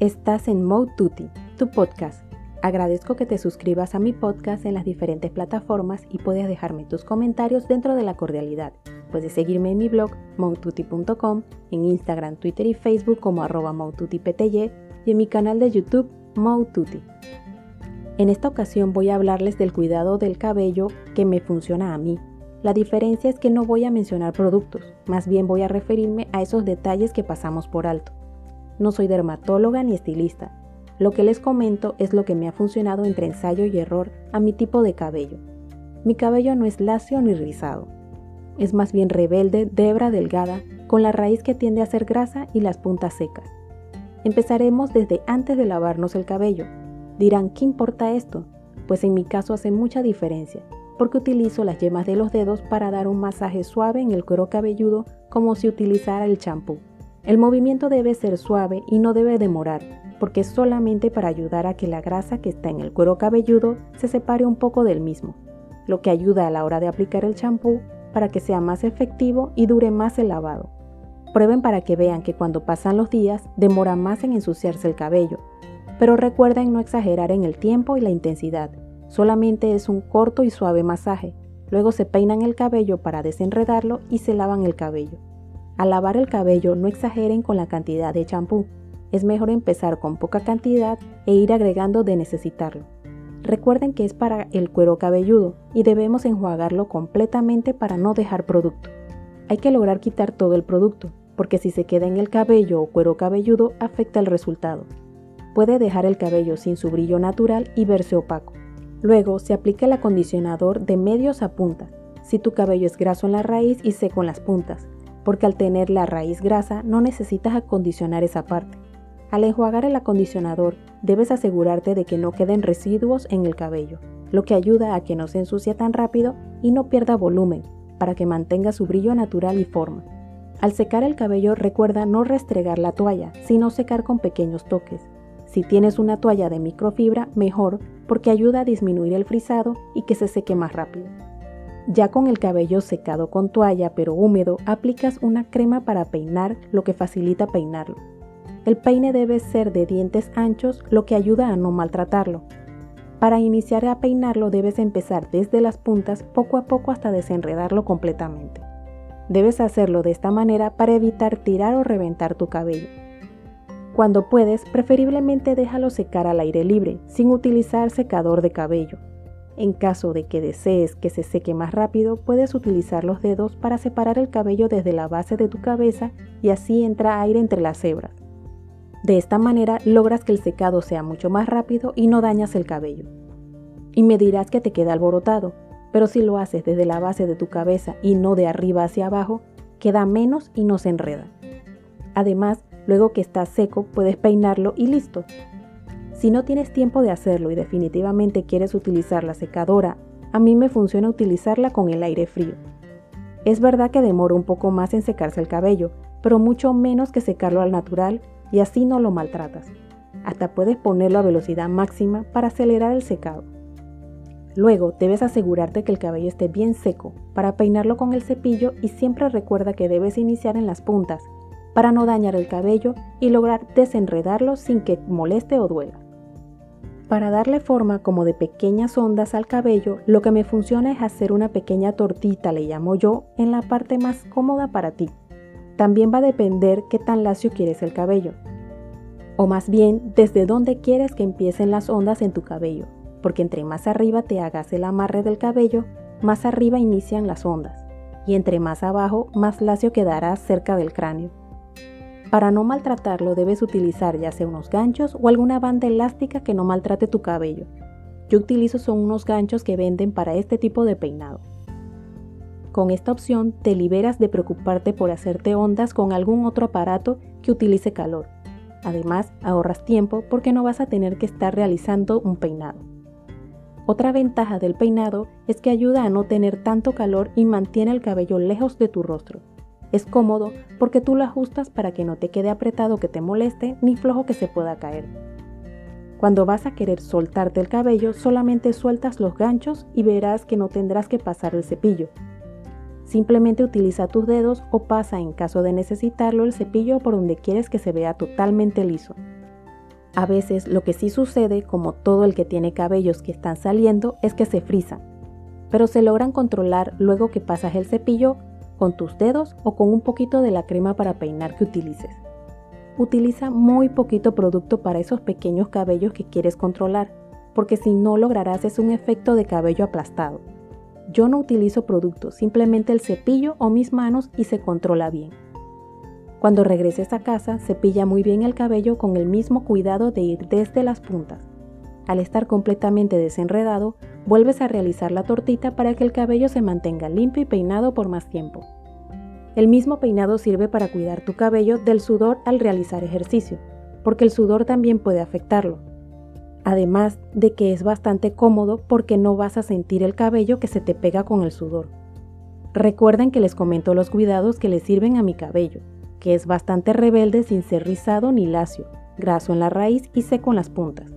Estás en Mode tu podcast. Agradezco que te suscribas a mi podcast en las diferentes plataformas y puedes dejarme tus comentarios dentro de la cordialidad. Puedes seguirme en mi blog moututi.com, en Instagram, Twitter y Facebook como arroba y en mi canal de YouTube Moututi. En esta ocasión voy a hablarles del cuidado del cabello que me funciona a mí. La diferencia es que no voy a mencionar productos, más bien voy a referirme a esos detalles que pasamos por alto. No soy dermatóloga ni estilista. Lo que les comento es lo que me ha funcionado entre ensayo y error a mi tipo de cabello. Mi cabello no es lacio ni rizado. Es más bien rebelde, de hebra delgada, con la raíz que tiende a ser grasa y las puntas secas. Empezaremos desde antes de lavarnos el cabello. Dirán, ¿qué importa esto? Pues en mi caso hace mucha diferencia, porque utilizo las yemas de los dedos para dar un masaje suave en el cuero cabelludo como si utilizara el champú. El movimiento debe ser suave y no debe demorar, porque es solamente para ayudar a que la grasa que está en el cuero cabelludo se separe un poco del mismo, lo que ayuda a la hora de aplicar el champú para que sea más efectivo y dure más el lavado. Prueben para que vean que cuando pasan los días demora más en ensuciarse el cabello, pero recuerden no exagerar en el tiempo y la intensidad, solamente es un corto y suave masaje, luego se peinan el cabello para desenredarlo y se lavan el cabello. Al lavar el cabello no exageren con la cantidad de champú. Es mejor empezar con poca cantidad e ir agregando de necesitarlo. Recuerden que es para el cuero cabelludo y debemos enjuagarlo completamente para no dejar producto. Hay que lograr quitar todo el producto, porque si se queda en el cabello o cuero cabelludo afecta el resultado. Puede dejar el cabello sin su brillo natural y verse opaco. Luego se aplica el acondicionador de medios a punta, si tu cabello es graso en la raíz y seco en las puntas, porque al tener la raíz grasa no necesitas acondicionar esa parte. Al enjuagar el acondicionador, debes asegurarte de que no queden residuos en el cabello, lo que ayuda a que no se ensucie tan rápido y no pierda volumen, para que mantenga su brillo natural y forma. Al secar el cabello recuerda no restregar la toalla, sino secar con pequeños toques. Si tienes una toalla de microfibra, mejor, porque ayuda a disminuir el frisado y que se seque más rápido. Ya con el cabello secado con toalla pero húmedo, aplicas una crema para peinar, lo que facilita peinarlo. El peine debe ser de dientes anchos, lo que ayuda a no maltratarlo. Para iniciar a peinarlo debes empezar desde las puntas poco a poco hasta desenredarlo completamente. Debes hacerlo de esta manera para evitar tirar o reventar tu cabello. Cuando puedes, preferiblemente déjalo secar al aire libre, sin utilizar secador de cabello. En caso de que desees que se seque más rápido, puedes utilizar los dedos para separar el cabello desde la base de tu cabeza y así entra aire entre las hebras. De esta manera logras que el secado sea mucho más rápido y no dañas el cabello. Y me dirás que te queda alborotado, pero si lo haces desde la base de tu cabeza y no de arriba hacia abajo, queda menos y no se enreda. Además, luego que está seco, puedes peinarlo y listo. Si no tienes tiempo de hacerlo y definitivamente quieres utilizar la secadora, a mí me funciona utilizarla con el aire frío. Es verdad que demora un poco más en secarse el cabello, pero mucho menos que secarlo al natural y así no lo maltratas. Hasta puedes ponerlo a velocidad máxima para acelerar el secado. Luego debes asegurarte que el cabello esté bien seco para peinarlo con el cepillo y siempre recuerda que debes iniciar en las puntas para no dañar el cabello y lograr desenredarlo sin que moleste o duela. Para darle forma como de pequeñas ondas al cabello, lo que me funciona es hacer una pequeña tortita, le llamo yo, en la parte más cómoda para ti. También va a depender qué tan lacio quieres el cabello. O más bien, desde dónde quieres que empiecen las ondas en tu cabello, porque entre más arriba te hagas el amarre del cabello, más arriba inician las ondas, y entre más abajo, más lacio quedará cerca del cráneo. Para no maltratarlo debes utilizar ya sea unos ganchos o alguna banda elástica que no maltrate tu cabello. Yo utilizo son unos ganchos que venden para este tipo de peinado. Con esta opción te liberas de preocuparte por hacerte ondas con algún otro aparato que utilice calor. Además, ahorras tiempo porque no vas a tener que estar realizando un peinado. Otra ventaja del peinado es que ayuda a no tener tanto calor y mantiene el cabello lejos de tu rostro. Es cómodo porque tú lo ajustas para que no te quede apretado que te moleste ni flojo que se pueda caer. Cuando vas a querer soltarte el cabello, solamente sueltas los ganchos y verás que no tendrás que pasar el cepillo. Simplemente utiliza tus dedos o pasa en caso de necesitarlo el cepillo por donde quieres que se vea totalmente liso. A veces lo que sí sucede, como todo el que tiene cabellos que están saliendo, es que se frizan, pero se logran controlar luego que pasas el cepillo con tus dedos o con un poquito de la crema para peinar que utilices. Utiliza muy poquito producto para esos pequeños cabellos que quieres controlar, porque si no lograrás es un efecto de cabello aplastado. Yo no utilizo producto, simplemente el cepillo o mis manos y se controla bien. Cuando regreses a casa, cepilla muy bien el cabello con el mismo cuidado de ir desde las puntas. Al estar completamente desenredado, vuelves a realizar la tortita para que el cabello se mantenga limpio y peinado por más tiempo. El mismo peinado sirve para cuidar tu cabello del sudor al realizar ejercicio, porque el sudor también puede afectarlo. Además de que es bastante cómodo porque no vas a sentir el cabello que se te pega con el sudor. Recuerden que les comento los cuidados que le sirven a mi cabello que es bastante rebelde sin ser rizado ni lacio, graso en la raíz y seco en las puntas.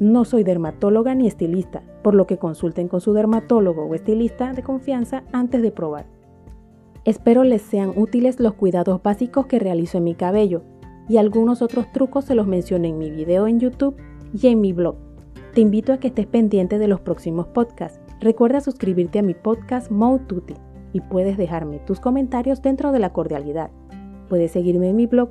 No soy dermatóloga ni estilista, por lo que consulten con su dermatólogo o estilista de confianza antes de probar. Espero les sean útiles los cuidados básicos que realizo en mi cabello y algunos otros trucos se los menciono en mi video en YouTube y en mi blog. Te invito a que estés pendiente de los próximos podcasts. Recuerda suscribirte a mi podcast Moututi y puedes dejarme tus comentarios dentro de la cordialidad. Puedes seguirme en mi blog